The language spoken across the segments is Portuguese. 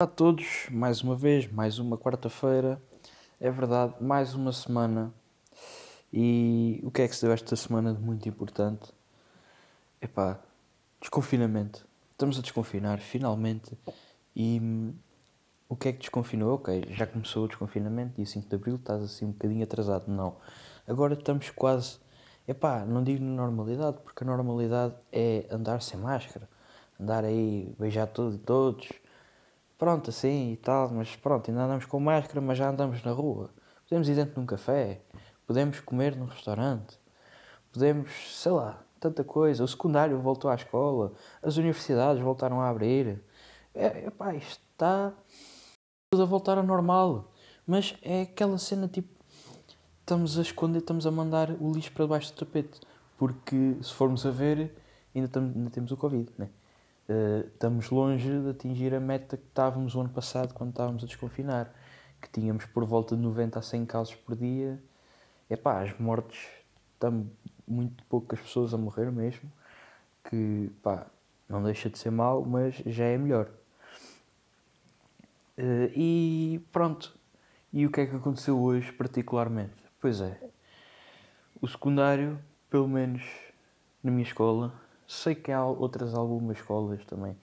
a todos, mais uma vez, mais uma quarta-feira. É verdade, mais uma semana. E o que é que se deu esta semana de muito importante? Epá, desconfinamento. Estamos a desconfinar, finalmente. E hum, o que é que desconfinou? Ok, já começou o desconfinamento, dia 5 de Abril, estás assim um bocadinho atrasado. Não. Agora estamos quase. Epá, não digo normalidade, porque a normalidade é andar sem máscara, andar aí, beijar tudo e todos pronto, assim e tal, mas pronto, ainda andamos com máscara, mas já andamos na rua. Podemos ir dentro de um café, podemos comer num restaurante, podemos, sei lá, tanta coisa. O secundário voltou à escola, as universidades voltaram a abrir. É, epá, isto está tudo a voltar ao normal. Mas é aquela cena tipo, estamos a esconder, estamos a mandar o lixo para debaixo do tapete. Porque se formos a ver, ainda, estamos, ainda temos o Covid, né? Uh, estamos longe de atingir a meta que estávamos o ano passado quando estávamos a desconfinar, que tínhamos por volta de 90 a 100 casos por dia. Epá, as mortes, estão muito poucas pessoas a morrer mesmo, que pá, não deixa de ser mau, mas já é melhor. Uh, e pronto, e o que é que aconteceu hoje particularmente? Pois é, o secundário, pelo menos na minha escola, Sei que há outras algumas escolas também.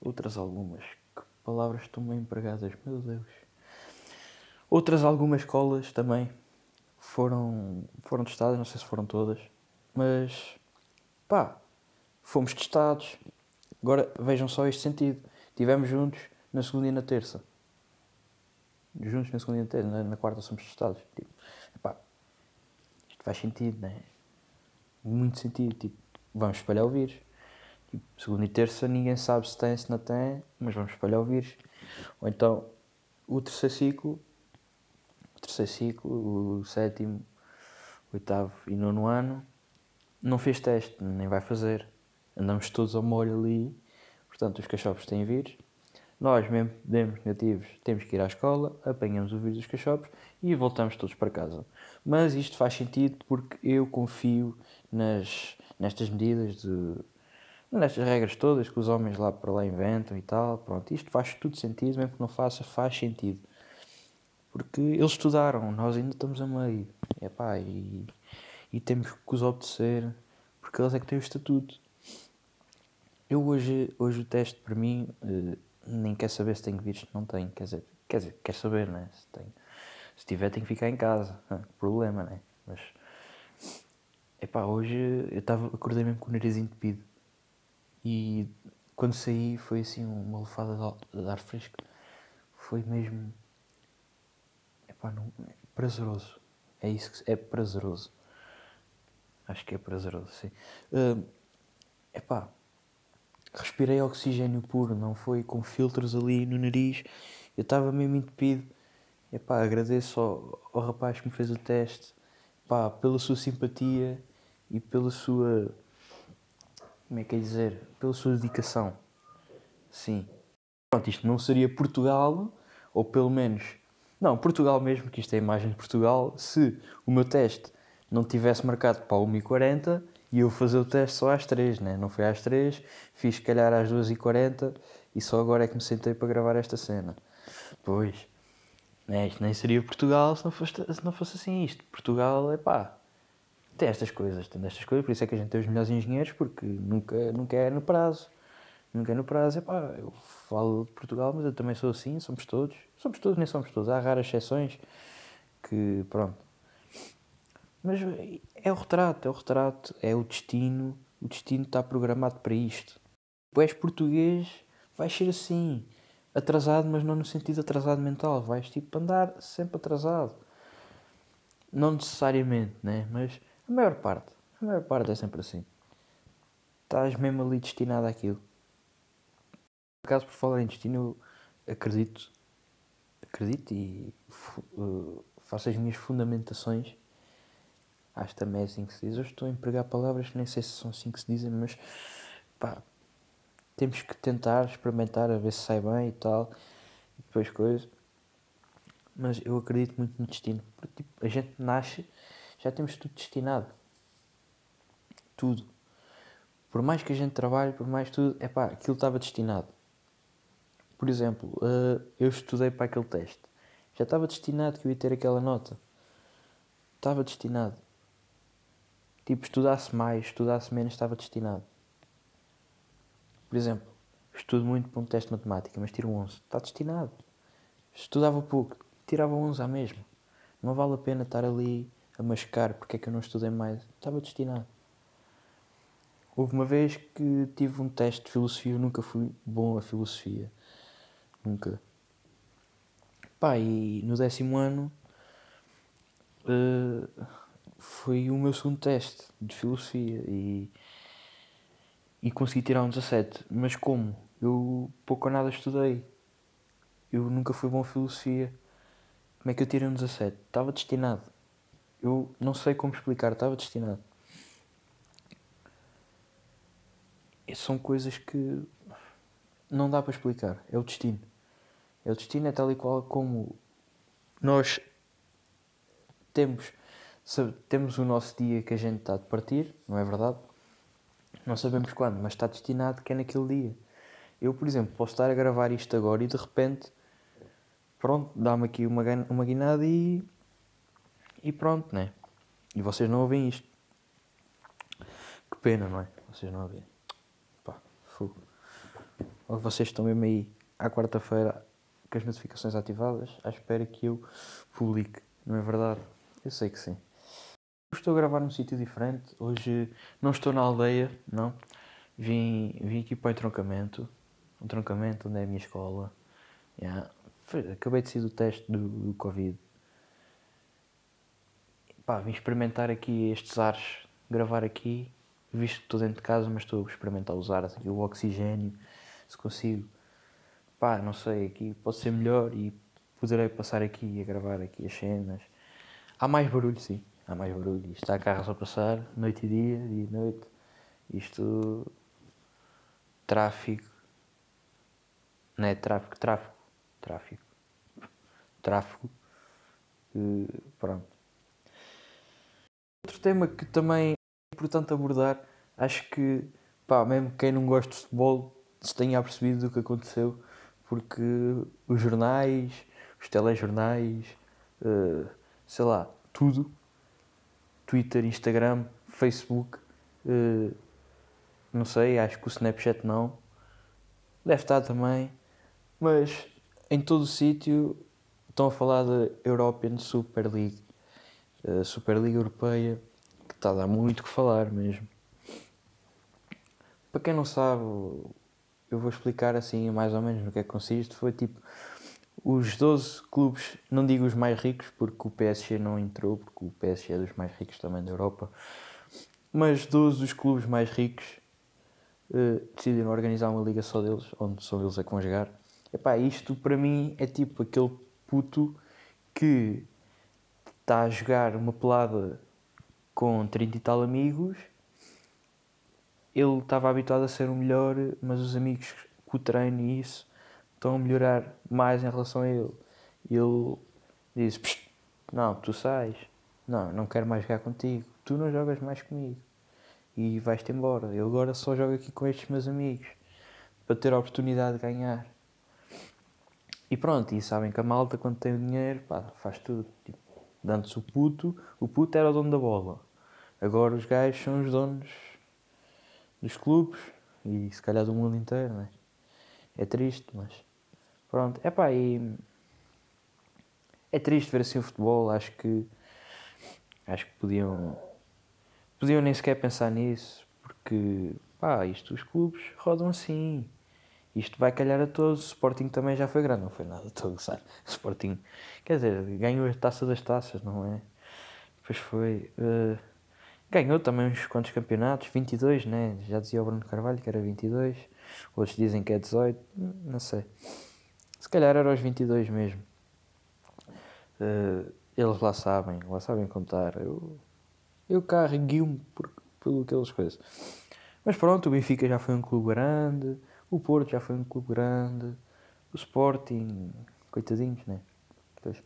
Outras algumas. Que palavras estão bem empregadas, meu Deus. Outras algumas escolas também foram, foram testadas, não sei se foram todas. Mas, pá, fomos testados. Agora vejam só este sentido. Estivemos juntos na segunda e na terça. Juntos na segunda e na terça. Na, na quarta somos testados. Tipo, pá, isto faz sentido, não é? Muito sentido. Tipo, vamos espalhar o vírus. Tipo, segunda e terça ninguém sabe se tem, se não tem, mas vamos espalhar o vírus. Ou então o terceiro ciclo, o terceiro ciclo, o sétimo, oitavo e nono ano, não fez teste, nem vai fazer. Andamos todos ao molho ali, portanto os cachorros têm vírus. Nós, mesmo demos negativos, temos que ir à escola, apanhamos o vírus dos cachorros e voltamos todos para casa. Mas isto faz sentido porque eu confio nas, nestas medidas de nestas regras todas que os homens lá para lá inventam e tal, pronto, isto faz tudo sentido, mesmo que não faça, faz sentido. Porque eles estudaram, nós ainda estamos a meio. Epá, e, e temos que os obedecer, porque eles é que têm o estatuto. Eu hoje, hoje o teste para mim eh, nem quer saber se tenho vírus, não tenho, quer dizer, quer dizer, quer saber, né? Se, tenho, se tiver, tenho que ficar em casa, problema, né? Mas Epá, hoje eu estava, acordei mesmo com o nariz entupido. E quando saí foi assim uma lefada de ar fresco. Foi mesmo. Epá, não, é prazeroso. É isso que é prazeroso. Acho que é prazeroso, sim. Uh, epá, respirei oxigênio puro, não foi com filtros ali no nariz. Eu estava mesmo entupido. Epá, agradeço ao, ao rapaz que me fez o teste epá, pela sua simpatia e pela sua. Como é que é dizer? Pela sua dedicação. Sim. Pronto, isto não seria Portugal, ou pelo menos. Não, Portugal mesmo, que isto é a imagem de Portugal, se o meu teste não tivesse marcado para 1h40 e eu fazer o teste só às 3, né? não foi às 3, fiz se calhar às 2h40 e só agora é que me sentei para gravar esta cena. Pois, né? isto nem seria Portugal se não fosse, se não fosse assim isto. Portugal é pá, tem estas coisas, tem estas coisas, por isso é que a gente tem os melhores engenheiros, porque nunca, nunca é no prazo. Nunca é no prazo. Eu falo de Portugal, mas eu também sou assim, somos todos. Somos todos, nem somos todos. Há raras exceções que, pronto. Mas é o retrato, é o retrato, é o destino. O destino está programado para isto. Tu és português, vais ser assim. Atrasado, mas não no sentido atrasado mental. Vais tipo andar sempre atrasado. Não necessariamente, né? Mas a maior parte. A maior parte é sempre assim. Estás mesmo ali destinado àquilo. Por acaso, por falar em destino, eu acredito, acredito e uh, faço as minhas fundamentações. Acho também é assim que se diz. Eu estou a empregar palavras que nem sei se são assim que se dizem, mas pá, temos que tentar experimentar a ver se sai bem e tal. E depois coisa. Mas eu acredito muito no destino. Porque, tipo, a gente nasce já temos tudo destinado. Tudo. Por mais que a gente trabalhe, por mais tudo, é pá, aquilo estava destinado. por exemplo, uh, eu estudei para aquele teste. Já estava destinado que eu ia ter aquela nota. Estava destinado. Tipo, estudasse mais, estudasse menos, estava destinado. Por exemplo, estudo muito para um teste de matemática, mas tiro 11. Está destinado. Estudava pouco, tirava 11 à mesma. Não vale a pena estar ali a mascar porque é que eu não estudei mais. Estava destinado. Houve uma vez que tive um teste de filosofia, eu nunca fui bom a filosofia. Nunca. Pá, e no décimo ano uh, foi o meu segundo teste de filosofia e, e consegui tirar um 17. Mas como? Eu pouco ou nada estudei. Eu nunca fui bom a filosofia. Como é que eu tirei um 17? Estava destinado. Eu não sei como explicar, estava destinado. são coisas que não dá para explicar. É o destino. É o destino, é tal e qual como nós temos, sabe, temos o nosso dia que a gente está de partir, não é verdade? Não sabemos quando, mas está destinado que é naquele dia. Eu, por exemplo, posso estar a gravar isto agora e de repente, pronto, dá-me aqui uma, uma guinada e. e pronto, né? E vocês não ouvem isto. Que pena, não é? Vocês não ouvem. Fogo. Ou vocês estão mesmo aí à quarta-feira com as notificações ativadas à espera que eu publique, não é verdade? Eu sei que sim. Estou a gravar num sítio diferente. Hoje não estou na aldeia, não. Vim, vim aqui para o entroncamento. Um entroncamento onde é a minha escola. Yeah. Acabei de sair do teste do, do Covid. Pá, vim experimentar aqui estes ares, gravar aqui visto que estou dentro de casa, mas estou a experimentar usar assim, o oxigênio, se consigo. Pá, não sei, aqui pode ser melhor e poderei passar aqui a gravar aqui as cenas. Há mais barulho, sim, há mais barulho. Isto está carros a passar, noite e dia, dia e noite. Isto. Tráfico. Não é tráfico, tráfico. Tráfico. Tráfico. Uh, pronto. Outro tema que também importante abordar. Acho que, pá, mesmo quem não gosta de futebol se tenha percebido do que aconteceu, porque os jornais, os telejornais, uh, sei lá, tudo, Twitter, Instagram, Facebook, uh, não sei, acho que o Snapchat não, deve estar também, mas em todo o sítio estão a falar da European Super League, uh, Superliga Europeia está a dar muito que falar mesmo. Para quem não sabe, eu vou explicar assim mais ou menos no que é que consiste. Foi tipo os 12 clubes, não digo os mais ricos, porque o PSG não entrou, porque o PSG é dos mais ricos também da Europa, mas 12 dos clubes mais ricos uh, decidiram organizar uma liga só deles, onde são eles a conjugar. Epá, isto para mim é tipo aquele puto que está a jogar uma pelada com 30 e tal amigos, ele estava habituado a ser o melhor, mas os amigos com o treino e isso estão a melhorar mais em relação a ele. E ele diz: Não, tu sais, não, não quero mais jogar contigo, tu não jogas mais comigo e vais-te embora. Eu agora só jogo aqui com estes meus amigos para ter a oportunidade de ganhar. E pronto, e sabem que a malta quando tem o dinheiro pá, faz tudo. Tipo, Antes o puto, o puto era o dono da bola. Agora os gajos são os donos dos clubes e se calhar do mundo inteiro, né? É triste, mas pronto. É pá, e é triste ver assim o futebol. Acho que acho que podiam podiam nem sequer pensar nisso, porque pá, isto os clubes rodam assim. Isto vai calhar a todos. O Sporting também já foi grande, não foi nada, estou a gozar. O Sporting, quer dizer, ganhou a taça das taças, não é? Depois foi. Uh, ganhou também uns quantos campeonatos, 22, né? Já dizia o Bruno Carvalho que era 22. Outros dizem que é 18, não sei. Se calhar era os 22 mesmo. Uh, eles lá sabem, lá sabem contar. Eu, eu carreguei-me pelo aquelas coisas. Mas pronto, o Benfica já foi um clube grande. O Porto já foi um clube grande. O Sporting, coitadinhos, né? Pois.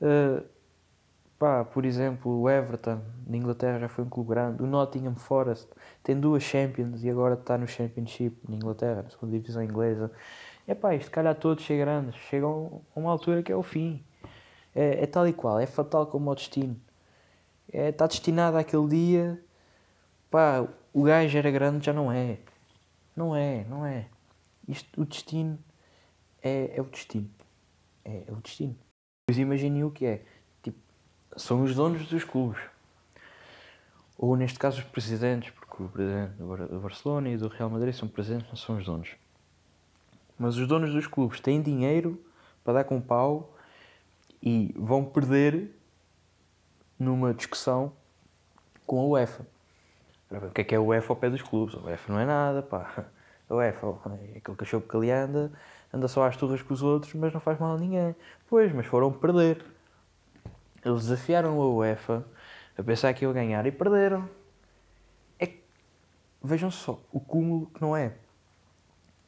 Uh, pá, por exemplo, o Everton de Inglaterra já foi um clube grande. O Nottingham Forest tem duas Champions e agora está no Championship na Inglaterra, na segunda divisão inglesa. É pá, isto calhar todos ser grandes, chegam a uma altura que é o fim. É, é tal e qual, é fatal como o destino. É, está destinado àquele dia, pá, o gajo era grande, já não é. Não é, não é. Isto, o destino é, é o destino. É, é o destino. Pois imaginem o que é. Tipo, são os donos dos clubes. Ou neste caso os presidentes, porque o presidente do Barcelona e do Real Madrid são presidentes, não são os donos. Mas os donos dos clubes têm dinheiro para dar com pau e vão perder numa discussão com a UEFA. O que é que é a UEFA ao pé dos clubes? A UEFA não é nada, pá. A UEFA é aquele cachorro que ali anda, anda só às turras com os outros, mas não faz mal a ninguém. Pois, mas foram perder. Eles desafiaram a UEFA a pensar que iam ganhar e perderam. É vejam só o cúmulo que não é.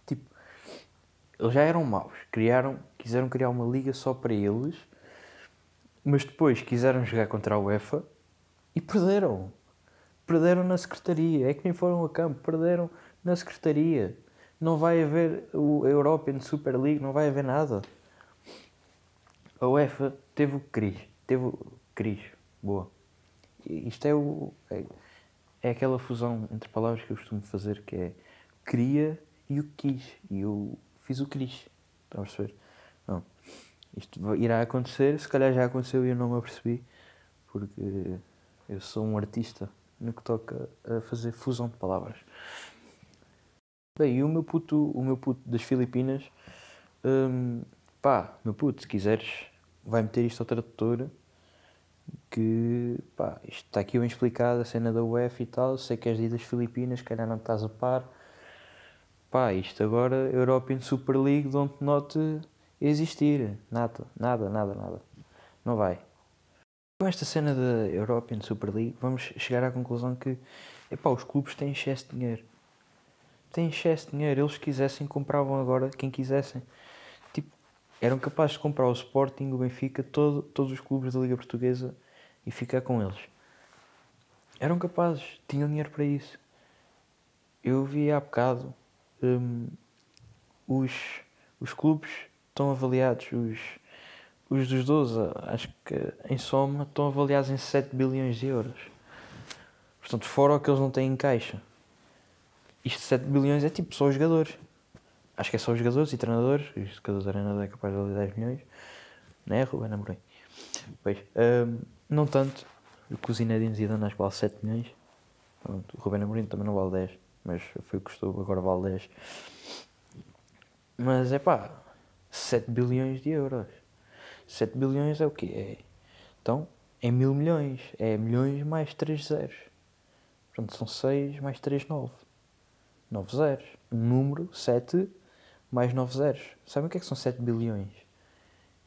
Tipo, eles já eram maus, criaram, quiseram criar uma liga só para eles, mas depois quiseram jogar contra a UEFA e perderam. Perderam na secretaria. É que nem foram a campo, perderam na secretaria. Não vai haver o European Super League, não vai haver nada. A UEFA teve o quis. Teve o quis. Boa. Isto é o. É, é, aquela fusão entre palavras que eu costumo fazer que é queria e o quis. E eu fiz o quis. Estão a perceber? Não. Isto irá acontecer, se calhar já aconteceu e eu não me apercebi, porque eu sou um artista no que toca a fazer fusão de palavras. Bem, e o meu puto, o meu puto das Filipinas, hum, pá, meu puto, se quiseres, vai meter isto ao tradutor, que, pá, isto está aqui bem explicado, a cena da UF e tal, sei que és de das Filipinas, calhar não estás a par, pá, isto agora, European Super League, don't not existir, nada, nada, nada, nada, não vai. Com esta cena da European Super League, vamos chegar à conclusão que, epá, os clubes têm excesso de dinheiro têm excesso de dinheiro. Eles quisessem, compravam agora quem quisessem. Tipo, eram capazes de comprar o Sporting, o Benfica, todo, todos os clubes da Liga Portuguesa e ficar com eles. Eram capazes, tinham dinheiro para isso. Eu vi há bocado um, os, os clubes estão avaliados, os, os dos 12, acho que em soma, estão avaliados em 7 bilhões de euros. Portanto, fora o que eles não têm em caixa. Isto 7 bilhões é tipo só os jogadores. Acho que é só os jogadores e treinadores. Isto cada treinador é capaz de valer 10 milhões. Não é, Ruben Amorim? Pois, um, não tanto. O Zinedine Zidane acho que vale 7 milhões. O Ruben Amorim também não vale 10. Mas foi o que custou, agora vale 10. Mas é pá, 7 bilhões de euros. 7 bilhões é o quê? É, então, é mil milhões. É milhões mais 3 zeros. Portanto, são 6 mais 3, 9. 9 zeros. Um número 7 mais 9 zeros. Sabem o que é que são 7 bilhões?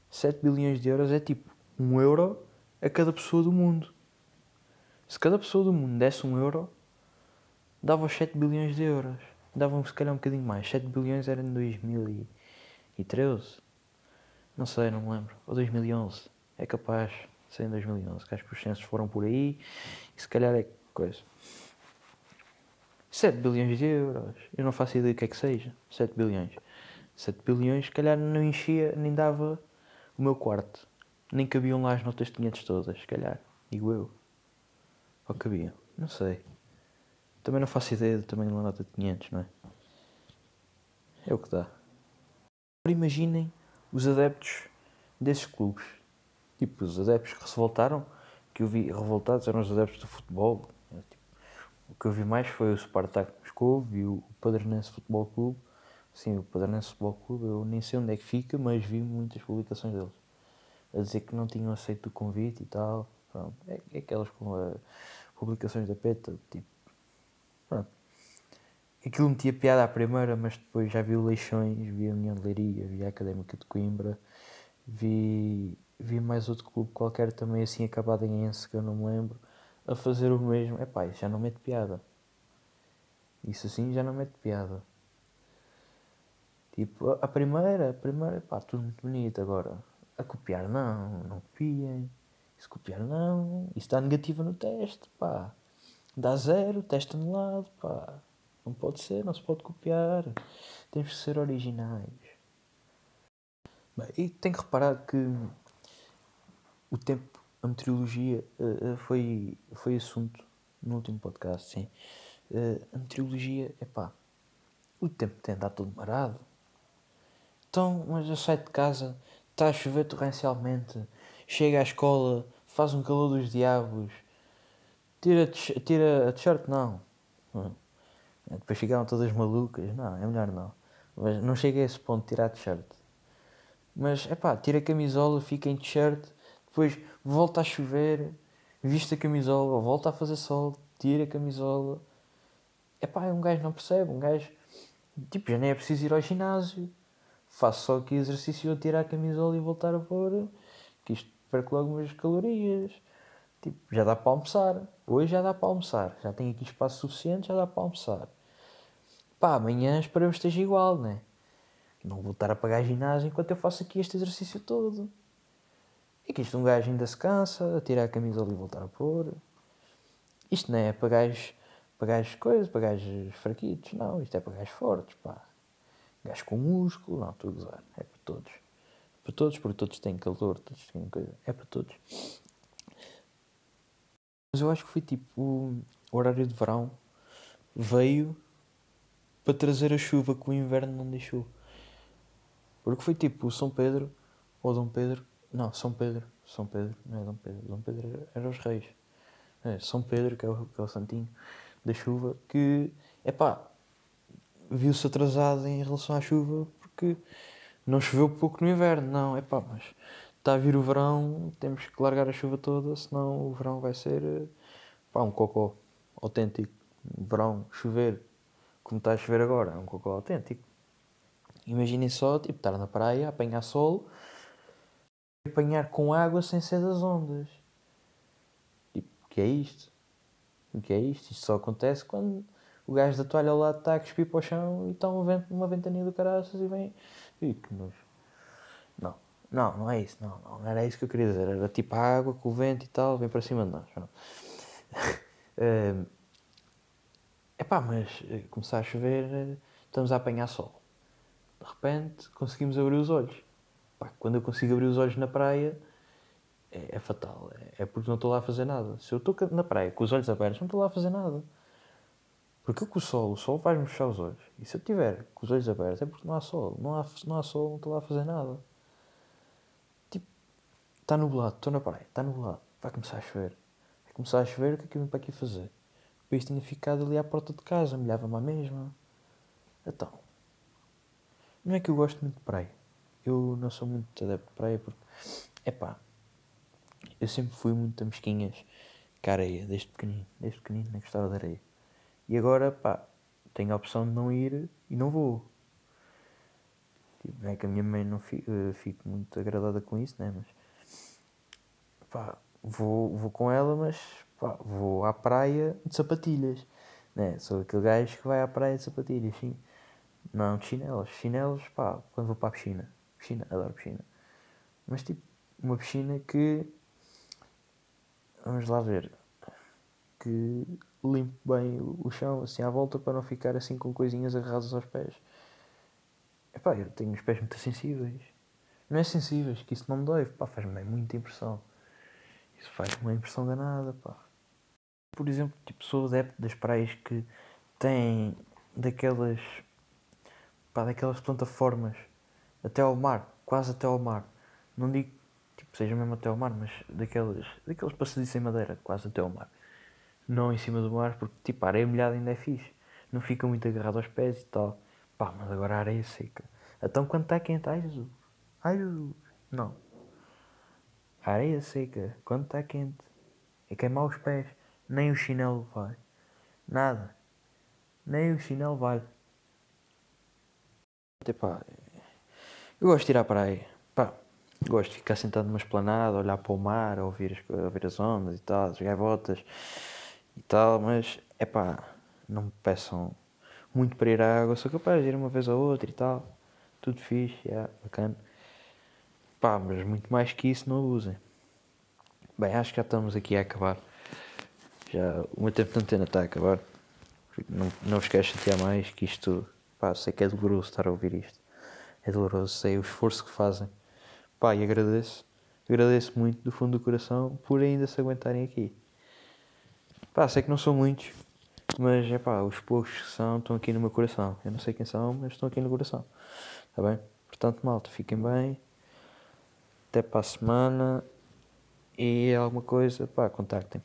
7 bilhões de euros é tipo 1 euro a cada pessoa do mundo. Se cada pessoa do mundo desse 1 euro, dava os 7 bilhões de euros. Davam se calhar um bocadinho mais. 7 bilhões era em 2013. Não sei, não me lembro. Ou 2011. É capaz de ser em 2011. Que acho que os censos foram por aí. E se calhar é coisa. 7 bilhões de euros. Eu não faço ideia do que é que seja. 7 bilhões. 7 bilhões, se calhar não enchia, nem dava o meu quarto. Nem cabiam lá as notas de 500 todas, se calhar. Digo eu. Ou cabiam? Não sei. Também não faço ideia do tamanho de uma nota de 500, não é? É o que dá. Agora imaginem os adeptos desses clubes. Tipo, os adeptos que se revoltaram, que eu vi revoltados eram os adeptos do futebol, o que eu vi mais foi o Spartak Moscou, vi o Padernense Futebol Clube. Sim, o Padernense Futebol Clube, eu nem sei onde é que fica, mas vi muitas publicações deles. A dizer que não tinham aceito o convite e tal. Pronto, é, é aquelas com a, publicações da PETA, tipo. Pronto. Aquilo metia piada à primeira, mas depois já vi o Leixões, vi a União de Leiria, vi a Académica de Coimbra, vi, vi mais outro clube qualquer também assim acabado em Ense, que eu não me lembro a fazer o mesmo, é pá, já não mete piada. Isso assim já não mete piada. Tipo, a primeira, a primeira, pá, tudo muito bonito. Agora, a copiar não, não copiem. Se copiar não, isso dá negativa no teste, pá. Dá zero, teste anulado, pá. Não pode ser, não se pode copiar. Temos que ser originais. Bem, e tenho que reparar que o tempo, a meteorologia, uh, foi, foi assunto no último podcast, sim. Uh, a meteorologia, é pá, o tempo tem andado todo marado. Então, mas eu saio de casa, está a chover torrencialmente, chega à escola, faz um calor dos diabos, tira, tira a t-shirt, não. Depois ficaram todas malucas, não, é melhor não. Mas não chega a esse ponto tirar a t-shirt. Mas, é pá, tira a camisola, fica em t-shirt, depois volta a chover, viste a camisola, volta a fazer sol, tira a camisola. É pá, um gajo não percebe, um gajo, tipo, já nem é preciso ir ao ginásio. Faço só aqui exercício tirar a camisola e voltar a pôr, que isto perco logo umas calorias. Tipo, já dá para almoçar. Hoje já dá para almoçar. Já tenho aqui espaço suficiente, já dá para almoçar. Pá, amanhã esperamos que esteja igual, né? Não vou a pagar ginásio enquanto eu faço aqui este exercício todo. E que isto um gajo ainda se cansa, tirar a camisola e voltar a pôr. Isto não é para gajos, para gajos coisas, para gajos fraquitos, não. Isto é para gajos fortes, pá. Gajos com músculo, não, estou a gozar. É para todos. É para todos, porque todos têm calor, todos têm coisa. É para todos. Mas eu acho que foi tipo o horário de verão veio para trazer a chuva que o inverno não deixou. Porque foi tipo o São Pedro ou Dom Pedro. Não, São Pedro. São Pedro, não é Dom Pedro. Dom Pedro era, os reis. É, São Pedro, que é, o, que é o santinho da chuva, que é pá, viu-se atrasado em relação à chuva porque não choveu pouco no inverno. Não, é pá, mas está a vir o verão, temos que largar a chuva toda, senão o verão vai ser pá, um cocó autêntico. Verão, chover, como está a chover agora, é um cocó autêntico. Imaginem só, tipo, estar na praia, apanhar sol, apanhar com água sem ser das ondas. Tipo, o que é isto? O que é isto? Isto só acontece quando o gajo da toalha lado está a cuspir para o chão e está um vento, uma ventania do caraças e vem. Ih, que nojo. Não, não, não é isso. Não, não, era isso que eu queria dizer. Era tipo a água com o vento e tal, vem para cima de nós. É epá, mas eh, começar a chover, eh, estamos a apanhar sol de repente conseguimos abrir os olhos. Pá, quando eu consigo abrir os olhos na praia, é, é fatal. É, é, porque não estou lá a fazer nada. Se eu estou na praia com os olhos abertos, não estou lá a fazer nada. Porque com o sol, o sol faz-me fechar os olhos. E se eu tiver com os olhos abertos, é porque não há sol. Não há, não há sol, não estou lá a fazer nada. Tipo, está nublado, estou na praia, está nublado. Vai começar a chover. Vai começar a chover, o que é que eu vim para aqui fazer? Depois tinha ficado ali à porta de casa, molhava-me à mesma. Então, não é que eu gosto muito de praia. Eu não sou muito adepto de praia porque, é pá, eu sempre fui muito a mesquinhas com a areia, desde pequenino. Desde pequenino nem gostava de areia. E agora, pá, tenho a opção de não ir e não vou. Tipo, não é que a minha mãe não fique, eh, fique muito agradada com isso, né? Mas, pá, vou, vou com ela, mas, pá, vou à praia de sapatilhas, né? Sou aquele gajo que vai à praia de sapatilhas, sim. Não, de chinelos. Chinelos, pá, quando vou para a piscina. Piscina, adoro piscina. Mas tipo, uma piscina que. Vamos lá ver. Que limpe bem o chão assim à volta para não ficar assim com coisinhas agarradas aos pés. Epá, eu tenho os pés muito sensíveis. Não é sensíveis, que isso não me dói, pá, faz-me muita impressão. Isso faz uma impressão danada, pá. Por exemplo, tipo, sou adepto das praias que têm daquelas pá, daquelas plataformas até ao mar, quase até ao mar. Não digo tipo, seja mesmo até ao mar, mas daqueles, daqueles passadiços em madeira, quase até ao mar. Não em cima do mar, porque tipo, a areia molhada ainda é fixe. Não fica muito agarrado aos pés e tal. Pá, mas agora a areia seca. Então quando está quente, ai Jesus, ai Jesus, não. A areia seca, quando está quente, é queimar os pés. Nem o chinelo vai. Nada. Nem o chinelo vai. Epá, eu gosto de ir à praia. Pá, gosto de ficar sentado numa esplanada, olhar para o mar, ouvir as, ouvir as ondas e tal, as gaivotas e tal, mas é pá, não me peçam muito para ir à água, sou capaz de ir uma vez ou outra e tal, tudo fixe, yeah, bacana. Pá, mas muito mais que isso não usem. Bem, acho que já estamos aqui a acabar. Já o meu tempo de antena está a acabar. Não, não vos quero chatear mais que isto Pá, sei que é doloroso estar a ouvir isto. É doloroso, sei o esforço que fazem Pá, e agradeço, agradeço muito do fundo do coração por ainda se aguentarem aqui. Pá, sei que não são muitos, mas é pá, os poucos que são estão aqui no meu coração. Eu não sei quem são, mas estão aqui no coração. Está bem? Portanto, malta, fiquem bem. Até para a semana. E alguma coisa, pá, contactem.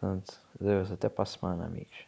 Portanto, adeus, até para a semana, amigos.